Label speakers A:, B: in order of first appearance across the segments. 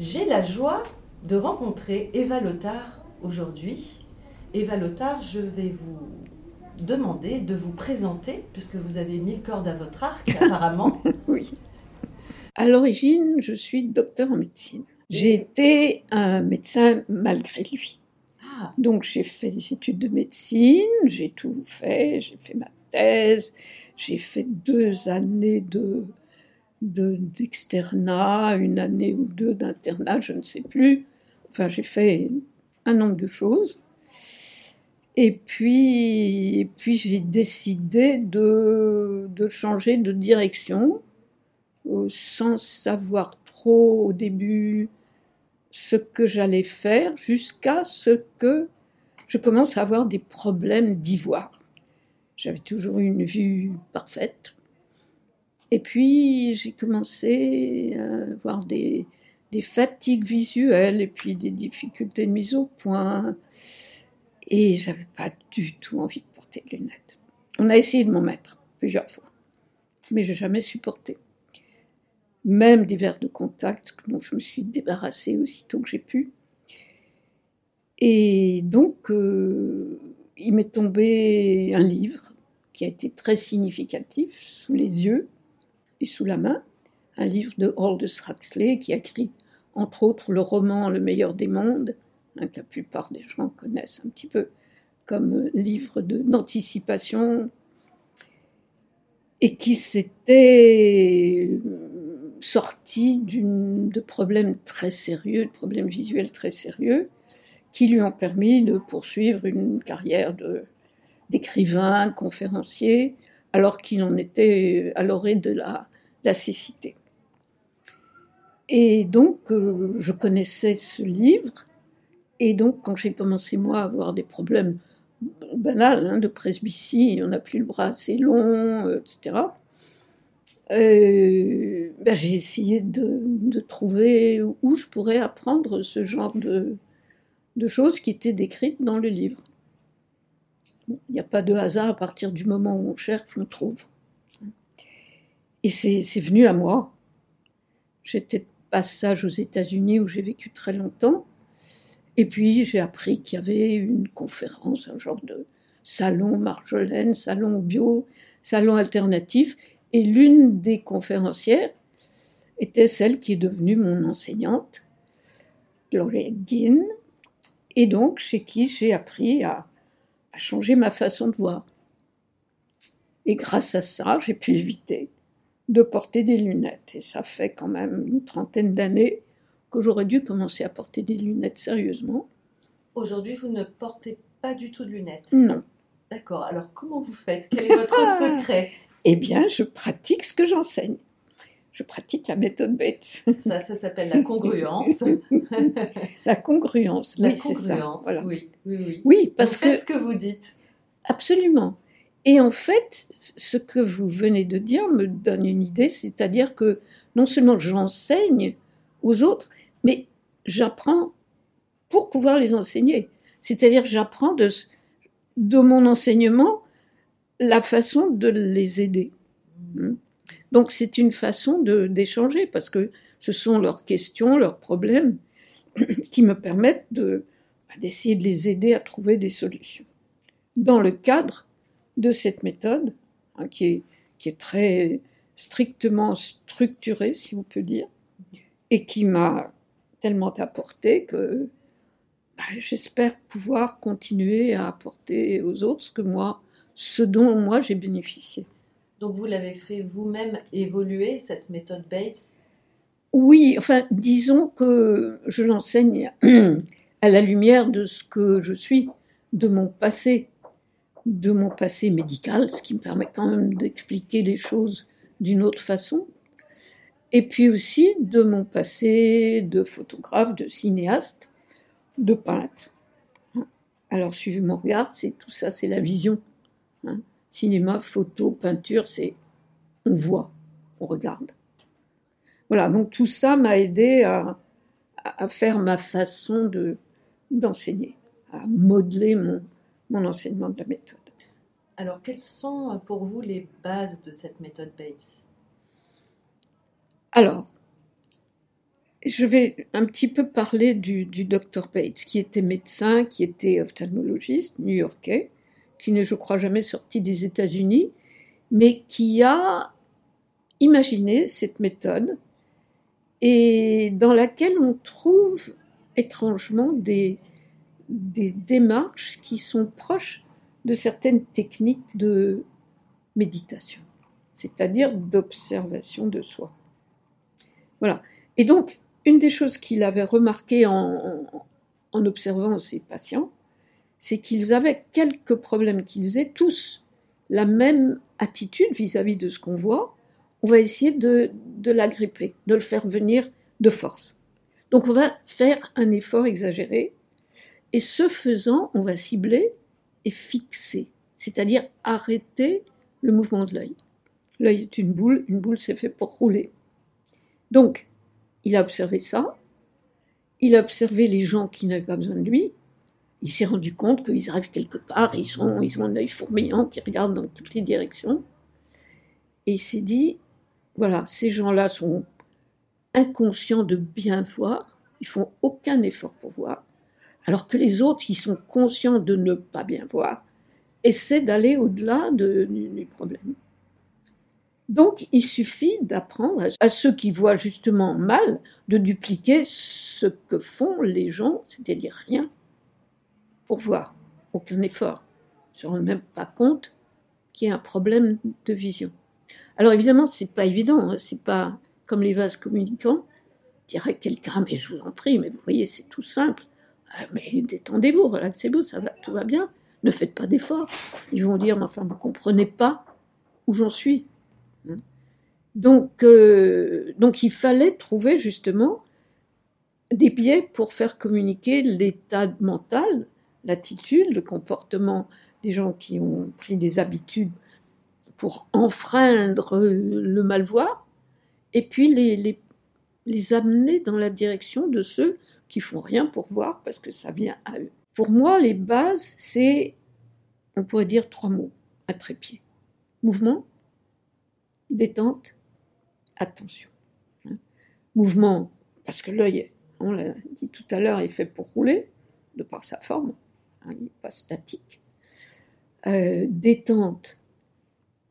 A: J'ai la joie de rencontrer Eva Lothar aujourd'hui. Eva Lothar, je vais vous demander de vous présenter, puisque vous avez mille cordes à votre arc apparemment.
B: Oui. À l'origine, je suis docteur en médecine. J'ai été un médecin malgré lui.
A: Ah,
B: Donc j'ai fait des études de médecine, j'ai tout fait, j'ai fait ma thèse, j'ai fait deux années de de- d'externat, une année ou deux d'internat, je ne sais plus. Enfin, j'ai fait un nombre de choses. Et puis, et puis j'ai décidé de, de changer de direction euh, sans savoir trop au début ce que j'allais faire jusqu'à ce que je commence à avoir des problèmes d'ivoire. J'avais toujours une vue parfaite. Et puis j'ai commencé à avoir des, des fatigues visuelles et puis des difficultés de mise au point. Et j'avais pas du tout envie de porter de lunettes. On a essayé de m'en mettre plusieurs fois, mais j'ai jamais supporté. Même des verres de contact dont je me suis débarrassée aussitôt que j'ai pu. Et donc, euh, il m'est tombé un livre qui a été très significatif sous les yeux et sous la main, un livre de Aldous Huxley qui a écrit entre autres le roman Le meilleur des mondes, hein, que la plupart des gens connaissent un petit peu comme livre de- d'anticipation, et qui s'était euh, sorti de problèmes très sérieux, de problèmes visuels très sérieux, qui lui ont permis de poursuivre une carrière d'écrivain, conférencier, alors qu'il en était à l'orée de la, cécité. Et donc, euh, je connaissais ce livre, et donc quand j'ai commencé, moi, à avoir des problèmes banals hein, de presbytie, on n'a plus le bras assez long, euh, etc., euh, ben, j'ai essayé de, trouver où je pourrais apprendre ce genre de choses qui étaient décrites dans le livre. Il n'y a pas de hasard à partir du moment où on cherche, on trouve. Et c'est c'est venu à moi. J'étais de passage aux États-Unis où j'ai vécu très longtemps. Et puis j'ai appris qu'il y avait une conférence, un genre de salon Marjolaine, salon bio, salon alternatif. Et l'une des conférencières était celle qui est devenue mon enseignante, Gloria Guin, et donc chez qui j'ai appris à, à changer ma façon de voir. Et grâce à ça, j'ai pu éviter de porter des lunettes. Et ça fait quand même une trentaine d'années que j'aurais dû commencer à porter des lunettes sérieusement.
A: aujourd'hui, vous ne portez pas du tout de lunettes.
B: Non.
A: D'accord, alors comment vous faites? Quel est votre secret?
B: Eh bien, je pratique ce que j'enseigne. Je pratique la méthode Bates.
A: Ça, ça s'appelle la congruence.
B: La congruence,
A: La
B: oui, c'est ça. Voilà.
A: oui, oui, oui.
B: Oui, parce
A: vous
B: que
A: ce que vous dites.
B: Absolument. Et en fait, ce que vous venez de dire me donne une idée, c'est-à-dire que non seulement j'enseigne aux autres, mais j'apprends pour pouvoir les enseigner. C'est-à-dire j'apprends de, de mon enseignement la façon de les aider. Hmm. Donc c'est une façon d'échanger parce que ce sont leurs questions, leurs problèmes qui me permettent bah, d'essayer de les aider à trouver des solutions. Dans le cadre de cette méthode, hein, qui, est, qui est très strictement structurée, si on peut dire, et qui m'a tellement apporté que bah, j'espère pouvoir continuer à apporter aux autres ce que moi, ce dont moi j'ai bénéficié.
A: Donc vous l'avez fait vous-même évoluer, cette méthode Bates?
B: Oui, enfin, disons que je l'enseigne à la lumière de ce que je suis, de mon passé. de mon passé médical, ce qui me permet quand même d'expliquer les choses d'une autre façon, et puis aussi de mon passé de photographe, de cinéaste, de peintre. Alors suivez mon regard, c'est tout ça, c'est la vision. Hein. Cinéma, photo, peinture, c'est on voit, on regarde. Voilà, donc tout ça m'a aidé à, à, faire ma façon de d'enseigner, à modeler mon, mon enseignement de la méthode.
A: Alors, quelles sont pour vous les bases de cette méthode BASE
B: Alors, je vais un petit peu parler du, du docteur Bates, qui était médecin, qui était ophtalmologiste new-yorkais, qui n'est, je crois, jamais sorti des États-Unis, mais qui a imaginé cette méthode et dans laquelle on trouve étrangement des, démarches qui sont proches de certaines techniques de méditation, c'est-à-dire d'observation de soi. Voilà. Et donc, une des choses qu'il avait remarqué en, en observant ses patients, c'est qu'ils avaient quelques problèmes, qu'ils aient tous la même attitude vis-à-vis de ce qu'on voit. On va essayer de, de l'agripper, de le faire venir de force. Donc on va faire un effort exagéré et ce faisant, on va cibler et fixer, c'est-à-dire arrêter le mouvement de l'œil. L'œil est une boule, une boule c'est fait pour rouler. Donc, il a observé ça, il a observé les gens qui n'avaient pas besoin de lui, il s'est rendu compte qu'ils arrivent quelque part, ils, sont, ont un œil fourmillant qui regarde dans toutes les directions, et il s'est dit, voilà, ces gens-là sont inconscients de bien voir, ils font aucun effort pour voir, alors que les autres qui sont conscients de ne pas bien voir essaient d'aller au-delà de, du problème. Donc il suffit d'apprendre à ceux qui voient justement mal de dupliquer ce que font les gens, c'est-à-dire rien, pour voir, aucun effort. Ils ne se rendent même pas compte qu'il y a un problème de vision. Alors évidemment, c'est pas évident, hein, c'est pas comme les vases communicants. Dirait quelqu'un, mais je vous en prie, mais vous voyez, c'est tout simple. Ah, mais détendez-vous, relaxez-vous, ça va, tout va bien. Ne faites pas d'efforts. Ils vont dire, mais enfin, vous comprenez pas où j'en suis. Hein. Donc, euh, donc, il fallait trouver justement des biais pour faire communiquer l'état mental, l'attitude, le comportement des gens qui ont pris des habitudes pour enfreindre le mal voir, et puis les, les, les amener dans la direction de ceux qui font rien pour voir parce que ça vient à eux. Pour moi, les bases, c'est, on pourrait dire trois mots à trépied. Mouvement, détente, attention. Hein. Mouvement, parce que l'œil, on l'a dit tout à l'heure, est fait pour rouler, de par sa forme, hein, il n'est pas statique. Euh, détente,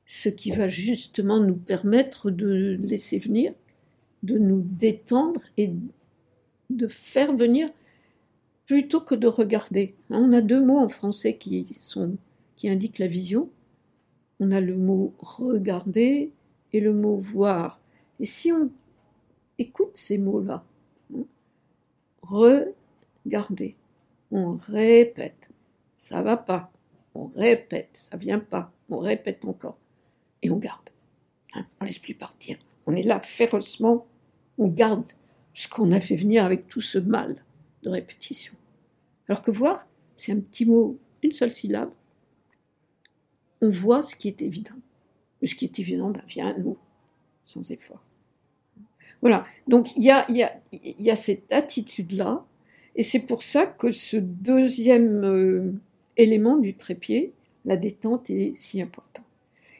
B: ce qui va justement nous permettre de laisser venir, de nous détendre et de faire venir plutôt que de regarder. On a deux mots en français qui, qui indiquent la vision. On a le mot regarder et le mot voir. Et si on écoute ces mots-là, hein, regarder, on répète, ça va pas, on répète, ça vient pas, on répète encore, et on garde. Hein, on laisse plus partir. On est là férocement, on garde ce qu'on a fait venir avec tout ce mal de répétition. Alors que voir, c'est un petit mot, une seule syllabe. On voit ce qui est évident. Mais ce qui est évident ben, vient à nous, sans effort. Voilà, donc il y a, cette attitude-là, et c'est pour ça que ce deuxième euh, élément du trépied, la détente, est si important.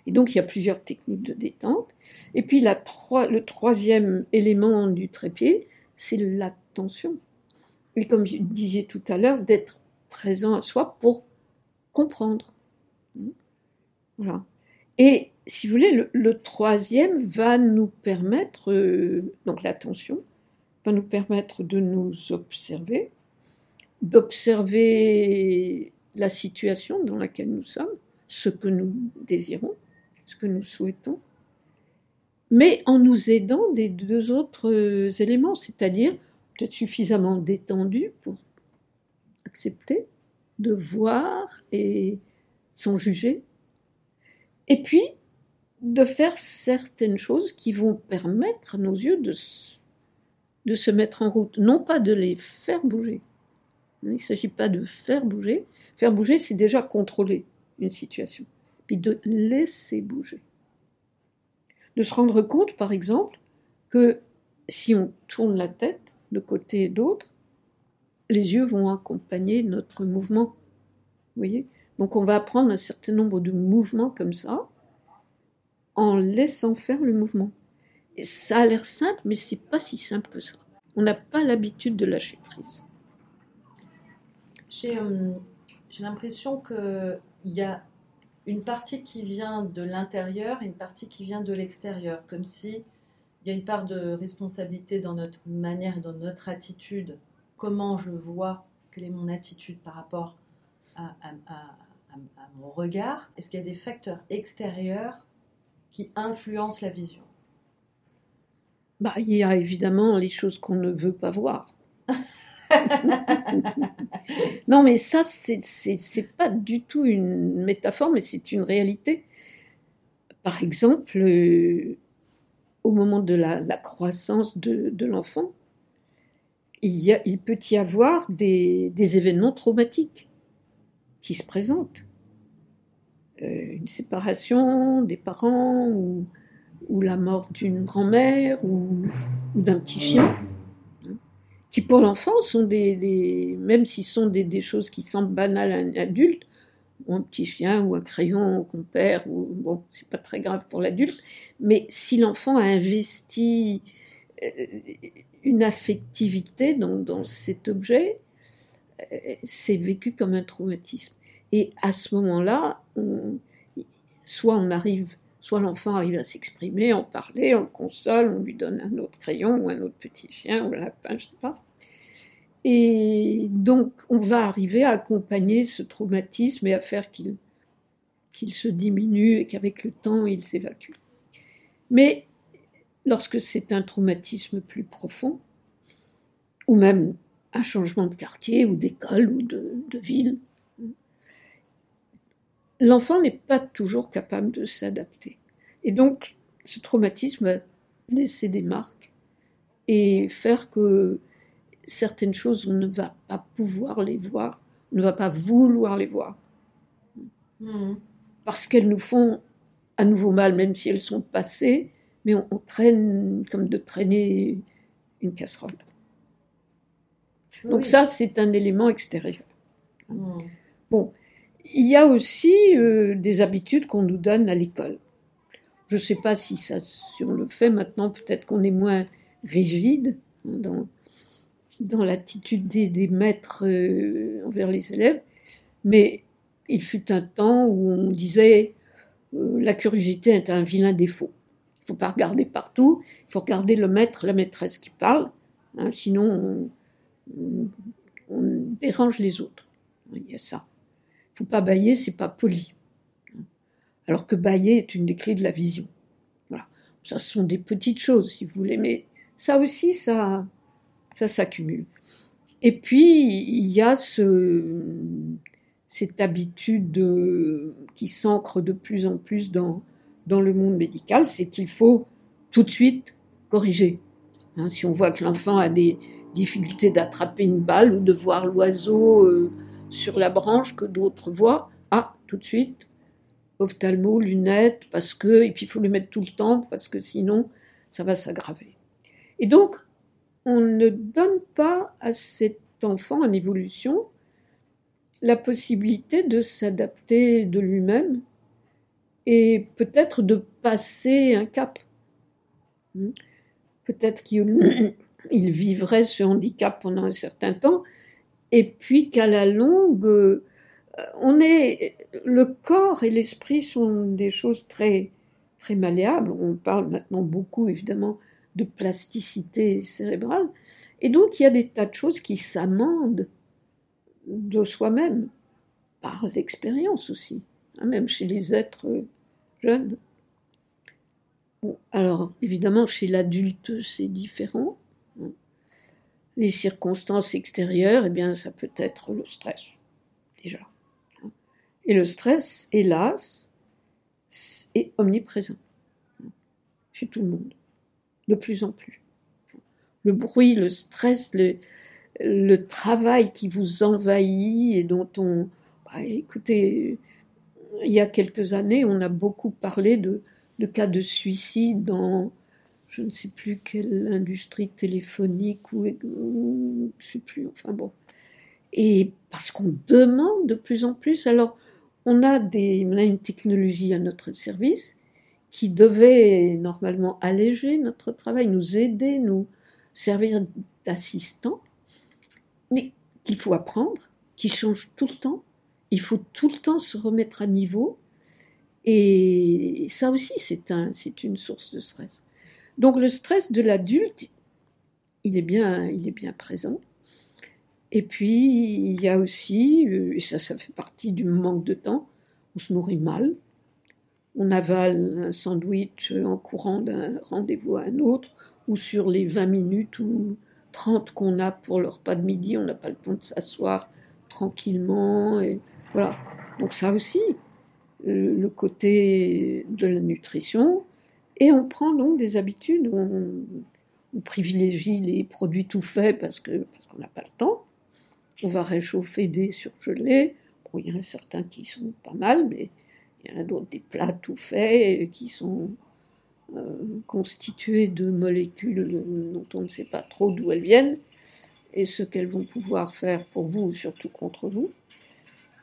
B: Et donc, il y a plusieurs techniques de détente. Et puis, le troisième élément du trépied, c'est l'attention. Et comme je disais tout à l'heure, d'être présent à soi pour comprendre. Voilà. Et si vous voulez, le, troisième va nous permettre, euh, donc l'attention, va nous permettre de nous observer, d'observer la situation dans laquelle nous sommes, ce que nous désirons, ce que nous souhaitons, mais en nous aidant des deux autres euh, éléments, c'est-à-dire peut-être suffisamment détendu pour accepter de voir et sans juger, et puis de faire certaines choses qui vont permettre à nos yeux de, de se mettre en route, non pas de les faire bouger. Il ne s'agit pas de faire bouger. Faire bouger, c'est déjà contrôler une situation, puis de laisser bouger. De se rendre compte, par exemple, que si on tourne la tête de côté et d'autre, les yeux vont accompagner notre mouvement. Vous voyez? Donc on va apprendre un certain nombre de mouvements comme ça en laissant faire le mouvement. Ça a l'air simple, mais c'est pas si simple que ça. On n'a pas l'habitude de lâcher prise.
A: J'ai euh, l'impression qu'il y a une partie qui vient de l'intérieur et une partie qui vient de l'extérieur, comme si il y a une part de responsabilité dans notre manière, dans notre attitude comment je vois, quelle est mon attitude par rapport à, mon regard Est-ce qu'il y a des facteurs extérieurs qui influencent la vision?
B: Bah, Il y a évidemment les choses qu'on ne veut pas voir. non, mais ça, c'est pas du tout une métaphore, mais c'est une réalité. Par exemple, euh, au moment de la, croissance de l'enfant, il, peut y avoir des, événements traumatiques qui se présentent. Euh, une séparation des parents ou, la mort d'une grand-mère ou, d'un petit chien, hein, qui pour l'enfant sont des, même s'ils sont des, choses qui semblent banales à un adulte, ou un petit chien ou un crayon qu'on perd, ou bon, c'est pas très grave pour l'adulte, mais si l'enfant a investi euh, une affectivité dans, cet objet, euh, c'est vécu comme un traumatisme. Et à ce moment-là, soit on arrive, soit l'enfant arrive à s'exprimer, en parler, on le console, on lui donne un autre crayon ou un autre petit chien ou un lapin, je sais pas. Et donc, on va arriver à accompagner ce traumatisme et à faire qu'il se diminue et qu'avec le temps, il s'évacue. Mais lorsque c'est un traumatisme plus profond, ou même un changement de quartier ou d'école ou de, ville, l'enfant n'est pas toujours capable de s'adapter. Et donc, ce traumatisme va laisser des marques et faire que certaines choses, on ne va pas pouvoir les voir, on ne va pas vouloir les voir. Hmm. Parce qu'elles nous font à nouveau mal, même si elles sont passées, mais on, traîne comme de traîner une casserole. Donc ça, c'est un élément extérieur. Hmm. Bon, il y a aussi euh, des habitudes qu'on nous donne à l'école. Je ne sais pas si, on le fait maintenant, peut-être qu'on est moins rigide hein, dans, l'attitude des, maîtres euh, envers les élèves, mais il fut un temps où on disait euh, la curiosité est un vilain défaut faut pas regarder partout, il faut regarder le maître, la maîtresse qui parle, hein, sinon on, dérange les autres. Il y a ça. Faut pas bailler, c'est pas poli. Alors que bailler est une des clés de la vision. Voilà. Ça, sont des petites choses, si vous voulez, mais ça aussi, ça, ça s'accumule. Et puis, il y a ce, cette habitude qui s'ancre de plus en plus dans, dans le monde médical, c'est qu'il faut tout de suite corriger. Hein, si on voit que l'enfant a des difficultés d'attraper une balle ou de voir l'oiseau euh, sur la branche que d'autres voient, ah, tout de suite, ophtalmo, lunettes, parce que, et puis il faut le mettre tout le temps, parce que sinon, ça va s'aggraver. Et donc, on ne donne pas à cet enfant en évolution la possibilité de s'adapter de lui-même et peut-être de passer un cap. Hmm. Peut-être qu'il vivrait ce handicap pendant un certain temps, et puis qu'à la longue, euh, on est, le corps et l'esprit sont des choses très, très malléables. On parle maintenant beaucoup, évidemment, de plasticité cérébrale. Et donc, il y a des tas de choses qui s'amendent de soi-même, par l'expérience aussi, hein, même chez les êtres jeune. alors, évidemment, chez l'adulte, c'est différent. Les circonstances extérieures, eh bien, ça peut être le stress, déjà. Et le stress, hélas, est omniprésent chez tout le monde, de plus en plus. Le bruit, le stress, le, travail qui vous envahit et dont on... Bah, écoutez, il y a quelques années, on a beaucoup parlé de cas de suicide dans je ne sais plus quelle industrie téléphonique ou, ou je sais plus, enfin bon. Et parce qu'on demande de plus en plus, alors on a, des, une technologie à notre service qui devait normalement alléger notre travail, nous aider, nous servir d'assistant, mais qu'il faut apprendre, qui change tout le temps. Il faut tout le temps se remettre à niveau. Et ça aussi, c'est un, une source de stress. Donc le stress de l'adulte, il est bien, il est bien présent. Et puis il y a aussi, euh, et ça, ça fait partie du manque de temps, on se nourrit mal, on avale un sandwich en courant d'un rendez-vous à un autre, ou sur les 20 minutes ou 30 qu'on a pour le repas de midi, on n'a pas le temps de s'asseoir tranquillement. Et voilà. Donc ça aussi, le côté de la nutrition, et on prend donc des habitudes, on, privilégie les produits tout faits parce qu'on parce n'a pas le temps. On va réchauffer des surgelés. Il y en a certains qui sont pas mal, mais il y en a d'autres des plats tout faits qui sont euh, constitués de molécules dont on ne sait pas trop d'où elles viennent et ce qu'elles vont pouvoir faire pour vous ou surtout contre vous.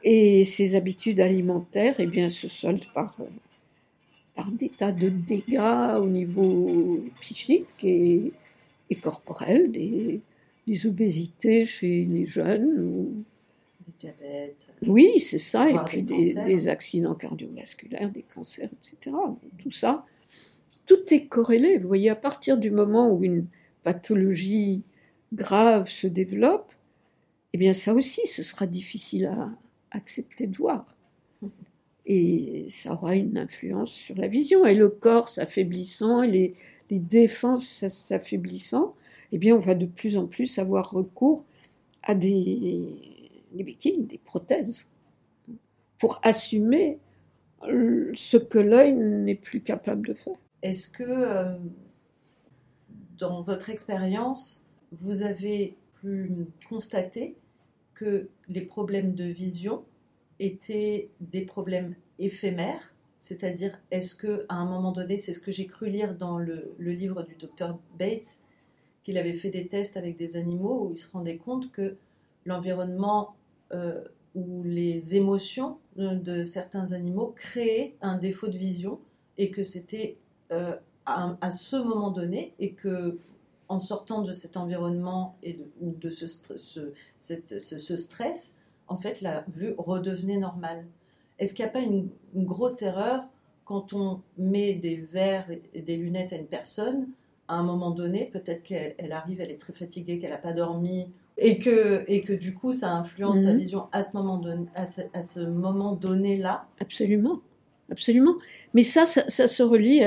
B: Et ces habitudes alimentaires, eh bien, se soldent par euh, par des tas de dégâts au niveau psychique et, corporel, des, obésités chez les jeunes. Ou...
A: Diabètes.
B: Oui, c'est ça, et puis des, accidents cardiovasculaires, des cancers, etc. Tout ça, tout est corrélé. Vous voyez, à partir du moment où une pathologie grave se développe, eh bien ça aussi, ce sera difficile à accepter de voir et ça aura une influence sur la vision. Et le corps s'affaiblissant, et les, défenses s'affaiblissant, eh bien, on va de plus en plus avoir recours à des, des béquilles, des prothèses, pour assumer ce que l'œil n'est plus capable de faire.
A: Est-ce que, euh, dans votre expérience, vous avez pu constater que les problèmes de vision étaient des problèmes éphémères, c'est-à-dire est-ce que à un moment donné, c'est ce que j'ai cru lire dans le, livre du docteur Bates, qu'il avait fait des tests avec des animaux où il se rendait compte que l'environnement euh, ou les émotions de, certains animaux créaient un défaut de vision et que c'était euh, à, ce moment donné et que en sortant de cet environnement et de, ce stress, en fait, la vue redevenait normale. Est-ce qu'il n'y a pas une, grosse erreur quand on met des verres et des lunettes à une personne à un moment donné, peut-être qu'elle arrive, elle est très fatiguée, qu'elle n'a pas dormi, et que, et que du coup ça influence sa mhm. vision à ce moment, donné, à ce, moment donné-là?
B: Absolument, absolument. Mais ça, ça, se relie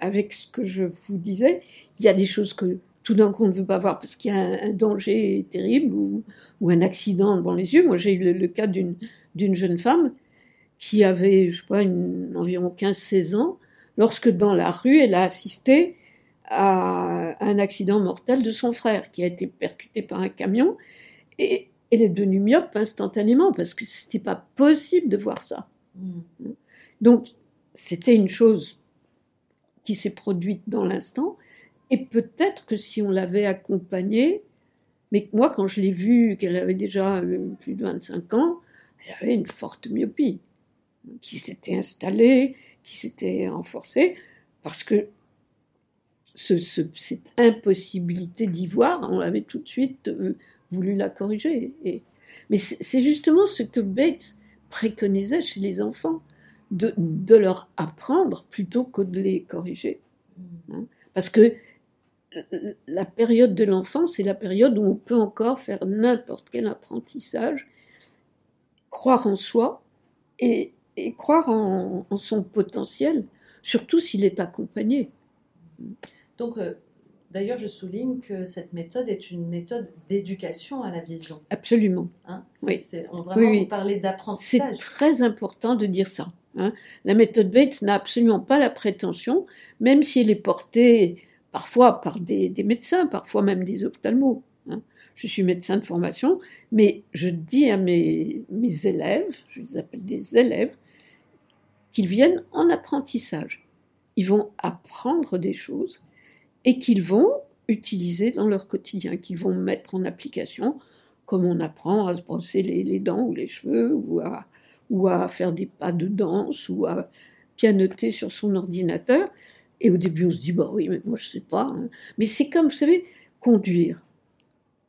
B: avec ce que je vous disais. Il y a des choses que tout d'un coup on ne veut pas voir parce qu'il y a un, danger terrible ou, ou, un accident devant les yeux. Moi j'ai eu le, cas d'une jeune femme qui avait, je sais pas, environ 15-16 ans, lorsque dans la rue elle a assisté à un accident mortel de son frère qui a été percuté par un camion et elle est devenue myope instantanément parce que c'était pas possible de voir ça. Mm. Donc c'était une chose qui s'est produite dans l'instant et peut-être que si on l'avait accompagnée, mais moi, quand je l'ai vue, qu'elle avait déjà euh, plus de 25 ans, elle avait une forte myopie qui s'était installée, qui s'était renforcée, parce que cette impossibilité d'y voir, on avait tout de suite euh, voulu la corriger. Mais c'est justement ce que Bates préconisait chez les enfants, de, de leur apprendre plutôt que de les corriger. Hein. Parce que la période de l'enfance, c'est la période où on peut encore faire n'importe quel apprentissage, croire en soi et, croire en, son potentiel, surtout s'il est accompagné.
A: Donc, euh, D'ailleurs, je souligne que cette méthode est une méthode d'éducation à la vision.
B: Absolument.
A: Hein
B: Oui.
A: c'est- on vraiment
B: Oui,
A: parler
B: C'est
A: d'apprentissage.
B: très important de dire ça. hein. La méthode Bates n'a absolument pas la prétention, même si elle est portée parfois par des, médecins, parfois même des ophtalmos. hein. Je suis médecin de formation, mais je dis à mes, élèves, je les appelle des élèves, qu'ils viennent en apprentissage. Ils vont apprendre des choses et qu'ils vont utiliser dans leur quotidien, qu'ils vont mettre en application, comme on apprend à se brosser les, dents ou les cheveux, ou à faire des pas de danse, ou à pianoter sur son ordinateur. Et au début, on se dit, bah oui, mais moi, je sais pas. hein. Mais c'est comme, vous savez, conduire.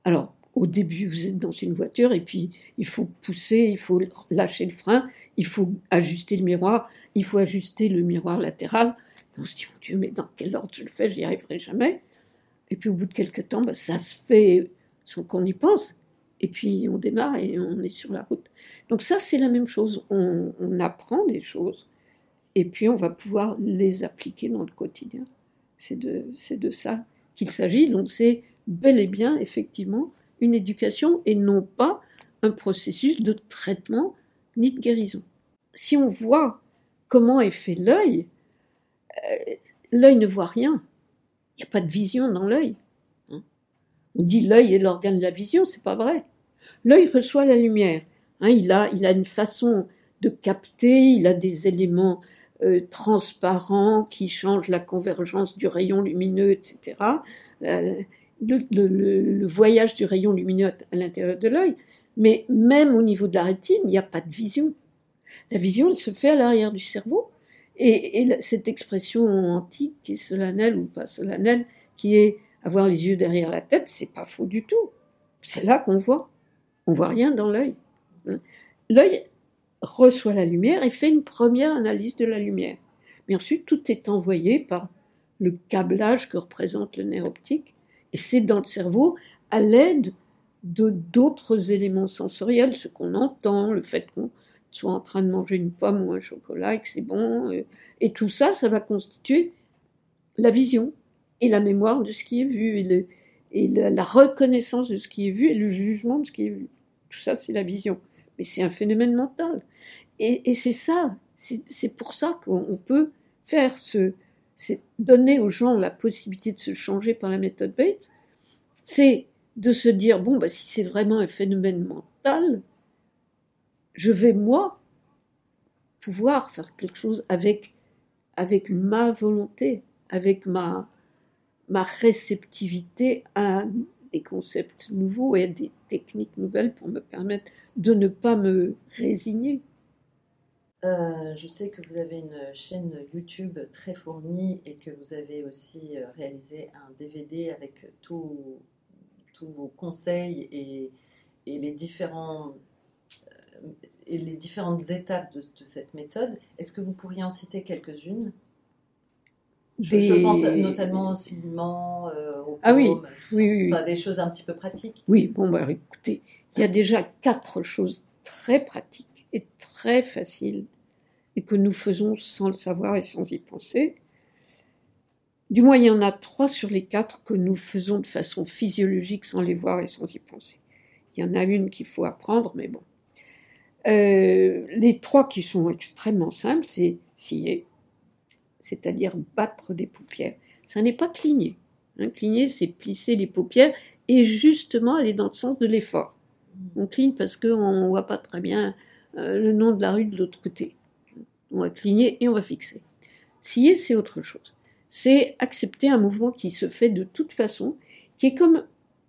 B: Alors, au début, vous êtes dans une voiture, et puis il faut pousser, il faut lâcher le frein, il faut ajuster le miroir, il faut ajuster le miroir latéral. On se dit, mon Dieu, mais dans quel ordre je le fais J'y arriverai jamais. Et puis au bout de quelques temps, bah, ça se fait sans qu'on y pense. Et puis on démarre et on est sur la route. Donc ça, c'est la même chose. On apprend des choses et puis on va pouvoir les appliquer dans le quotidien. C'est de, de ça qu'il s'agit. Donc c'est bel et bien, effectivement, une éducation et non pas un processus de traitement ni de guérison. Si on voit comment est fait l'œil, euh, l'œil ne voit rien. Il n'y a pas de vision dans l'œil. hein. On dit l'œil est l'organe de la vision, c'est pas vrai. L'œil reçoit la lumière. hein, il, a, il a une façon de capter, il a des éléments euh, transparents qui changent la convergence du rayon lumineux, etc. Euh, le, voyage du rayon lumineux à l'intérieur de l'œil. Mais même au niveau de la rétine, il n'y a pas de vision. La vision, elle se fait à l'arrière du cerveau. Et, cette expression antique, qui est solennelle ou pas solennelle, qui est avoir les yeux derrière la tête, c'est pas faux du tout. C'est là qu'on voit. On voit rien dans l'œil. L'œil reçoit la lumière et fait une première analyse de la lumière. Mais ensuite, tout est envoyé par le câblage que représente le nerf optique. Et c'est dans le cerveau à l'aide de d'autres éléments sensoriels, ce qu'on entend, le fait qu'on soit en train de manger une pomme ou un chocolat et que c'est bon. euh, Et tout ça, ça va constituer la vision et la mémoire de ce qui est vu et, la reconnaissance de ce qui est vu et le jugement de ce qui est vu. Tout ça, c'est la vision. Mais c'est un phénomène mental. Et, c'est ça, c'est pour ça qu'on peut faire ce, donner aux gens la possibilité de se changer par la méthode Bates, c'est de se dire, bon, bah, si c'est vraiment un phénomène mental, je vais, moi, pouvoir faire quelque chose avec, avec ma volonté, avec ma, ma réceptivité à des concepts nouveaux et des techniques nouvelles pour me permettre de ne pas me résigner.
A: Euh, je sais que vous avez une chaîne YouTube très fournie et que vous avez aussi euh, réalisé un DVD avec tous vos conseils et, et les, différents, euh, et les différentes étapes de cette méthode. Est-ce que vous pourriez en citer quelques-unes? Je, pense notamment au ciment, euh, au
B: Ah oui,
A: paume, tout
B: oui,
A: ça.
B: oui, oui.
A: Enfin, des choses un petit peu pratiques.
B: Oui, bon, bah, écoutez, il y a déjà quatre choses très pratiques et très faciles et que nous faisons sans le savoir et sans y penser. Du moins, il y en a trois sur les quatre que nous faisons de façon physiologique sans les voir et sans y penser. Il y en a une qu'il faut apprendre, mais bon. Euh, les trois qui sont extrêmement simples, c'est scier, c'est-à-dire battre des paupières. Ça n'est pas cligner. Hein, cligner, c'est plisser les paupières et justement aller dans le sens de l'effort. On cligne parce qu'on ne voit pas très bien euh, le nom de la rue de l'autre côté. On va cligner et on va fixer. Scier, c'est autre chose. C'est accepter un mouvement qui se fait de toute façon, qui est comme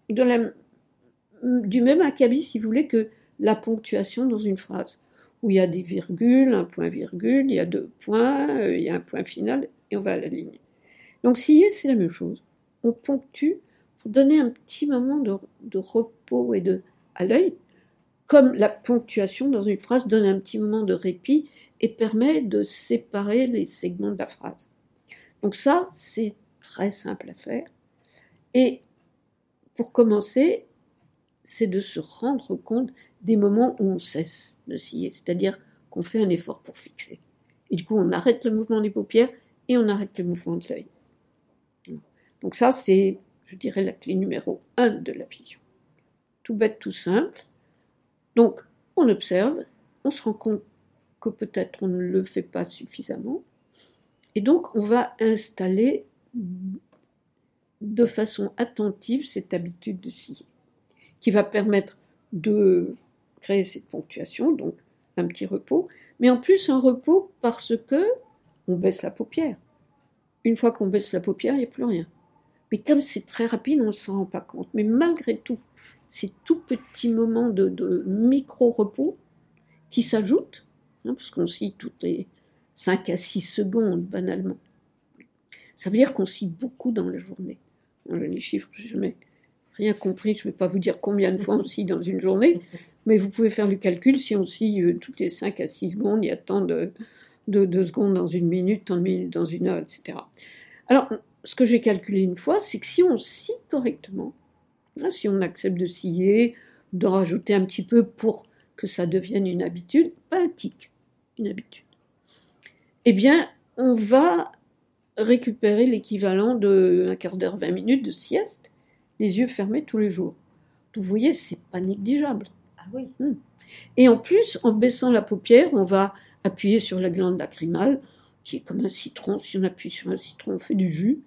B: du même acabit, si vous voulez, que la ponctuation dans une phrase, où il y a des virgules, un point-virgule, il y a deux points, euh, il y a un point final, et on va à la ligne. Donc scier, c'est la même chose. On ponctue pour donner un petit moment de, de repos et de à l'œil, comme la ponctuation dans une phrase donne un petit moment de répit et permet de séparer les segments de la phrase. Donc ça, c'est très simple à faire. Et pour commencer, c'est de se rendre compte des moments où on cesse de scier, c'est-à-dire qu'on fait un effort pour fixer. Et du coup, on arrête le mouvement des paupières et on arrête le mouvement de l'œil. Donc ça, c'est, je dirais, la clé numéro un de la vision. Tout bête, tout simple. Donc, on observe, on se rend compte que peut-être on ne le fait pas suffisamment, et donc on va installer de façon attentive cette habitude de scier, qui va permettre de créer cette ponctuation, donc un petit repos, mais en plus un repos parce que on baisse la paupière. Une fois qu'on baisse la paupière, il n'y a plus rien. Mais comme c'est très rapide, on ne s'en rend pas compte. Mais malgré tout, ces tout petits moments de, micro-repos qui s'ajoutent, hein, parce qu'on scie toutes les 5 à 6 secondes, banalement. Ça veut dire qu'on scie beaucoup dans la journée. les chiffres, je jamais rien compris. Je ne vais pas vous dire combien de fois on scie dans une journée, mais vous pouvez faire le calcul. Si on scie euh, toutes les 5 à 6 secondes, il y a tant de, de, secondes dans une minute, tant de minutes dans une heure, etc. Alors, ce que j'ai calculé une fois, c'est que si on scie correctement, hein, si on accepte de scier, de rajouter un petit peu pour que ça devienne une habitude, pas un tic, une habitude, eh bien, on va récupérer l'équivalent de un quart d'heure, 20 minutes de sieste, les yeux fermés tous les jours. vous voyez, c'est pas négligeable.
A: Ah oui.
B: Hmm. Et en plus, en baissant la paupière, on va appuyer sur la glande lacrymale, qui est comme un citron. Si on appuie sur un citron, on fait du jus.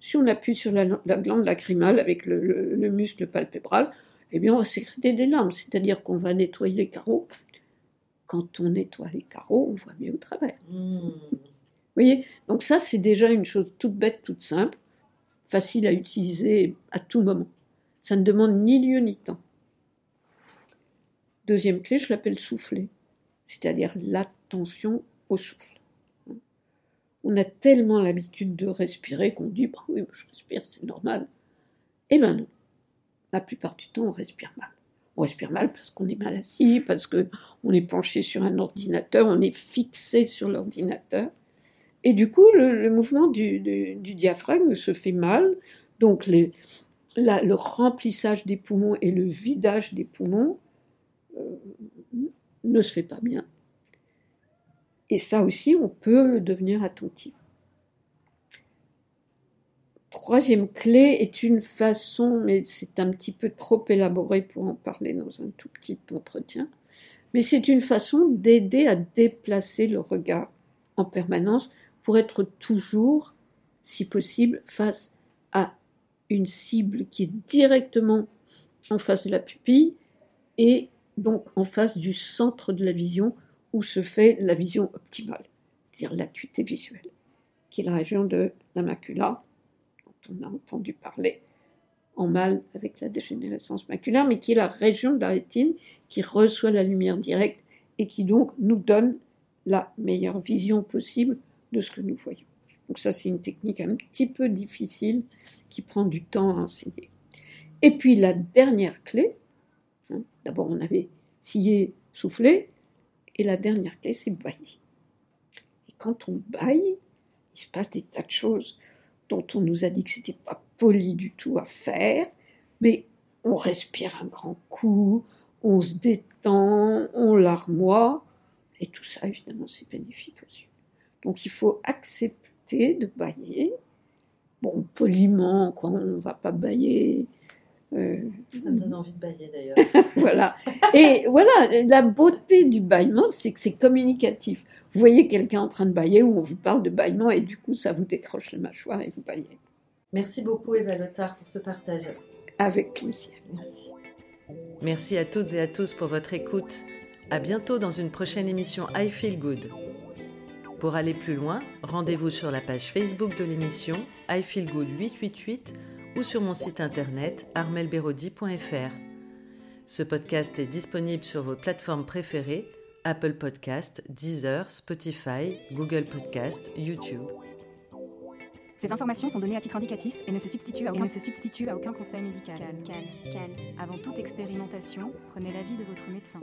B: Si on appuie sur la, glande lacrymale avec le, muscle palpébral, eh bien, on va sécréter des larmes, c'est-à-dire qu'on va nettoyer les carreaux. Quand on nettoie les carreaux, on voit mieux au travers. Mmh. Vous voyez? Donc ça, c'est déjà une chose toute bête, toute simple, facile à utiliser à tout moment. Ça ne demande ni lieu ni temps. Deuxième clé, je l'appelle souffler, c'est-à-dire l'attention au souffle. On a tellement l'habitude de respirer qu'on dit bah oui, je respire, c'est normal. Eh bien non. La plupart du temps, on respire mal. On respire mal parce qu'on est mal assis, parce qu'on est penché sur un ordinateur, on est fixé sur l'ordinateur. Et du coup, le, mouvement du, diaphragme se fait mal. Donc, le remplissage des poumons et le vidage des poumons euh, ne se fait pas bien. Et ça aussi, on peut devenir attentif. Troisième clé est une façon, mais c'est un petit peu trop élaboré pour en parler dans un tout petit entretien, mais c'est une façon d'aider à déplacer le regard en permanence pour être toujours, si possible, face à une cible qui est directement en face de la pupille et donc en face du centre de la vision où se fait la vision optimale, c'est-à-dire l'acuité visuelle, qui est la région de la macula, dont on a entendu parler en mal avec la dégénérescence maculaire, mais qui est la région de la rétine qui reçoit la lumière directe et qui donc nous donne la meilleure vision possible de ce que nous voyons. Donc ça, c'est une technique un petit peu difficile qui prend du temps à enseigner. Et puis la dernière clé, hein, d'abord on avait scié, soufflé, et la dernière clé, c'est bailler. Et quand on baille, il se passe des tas de choses dont on nous a dit que c'était pas poli du tout à faire, mais on respire un grand coup, on se détend, on larmoie, et tout ça, évidemment, c'est bénéfique aussi. Donc il faut accepter de bailler. Bon, poliment, quoi, on ne va pas bailler
A: euh, ça me donne envie de bailler d'ailleurs.
B: voilà. Et voilà, la beauté du bâillement, c'est que c'est communicatif. Vous voyez quelqu'un en train de bailler ou on vous parle de bâillement et du coup ça vous décroche le mâchoire et vous baillez.
A: Merci beaucoup Eva Lothar pour ce partage.
B: Avec plaisir.
A: Merci.
C: Merci à toutes et à tous pour votre écoute. À bientôt dans une prochaine émission I Feel Good. Pour aller plus loin, rendez-vous sur la page Facebook de l'émission I Feel Good 888 ou sur mon site internet armelberodi.fr. Ce podcast est disponible sur vos plateformes préférées Apple Podcast, Deezer, Spotify, Google Podcast, YouTube.
D: Ces informations sont données à titre indicatif et ne se substituent à aucun, conseil médical.
E: Cal, cal, cal. Avant toute expérimentation, prenez l'avis de votre médecin.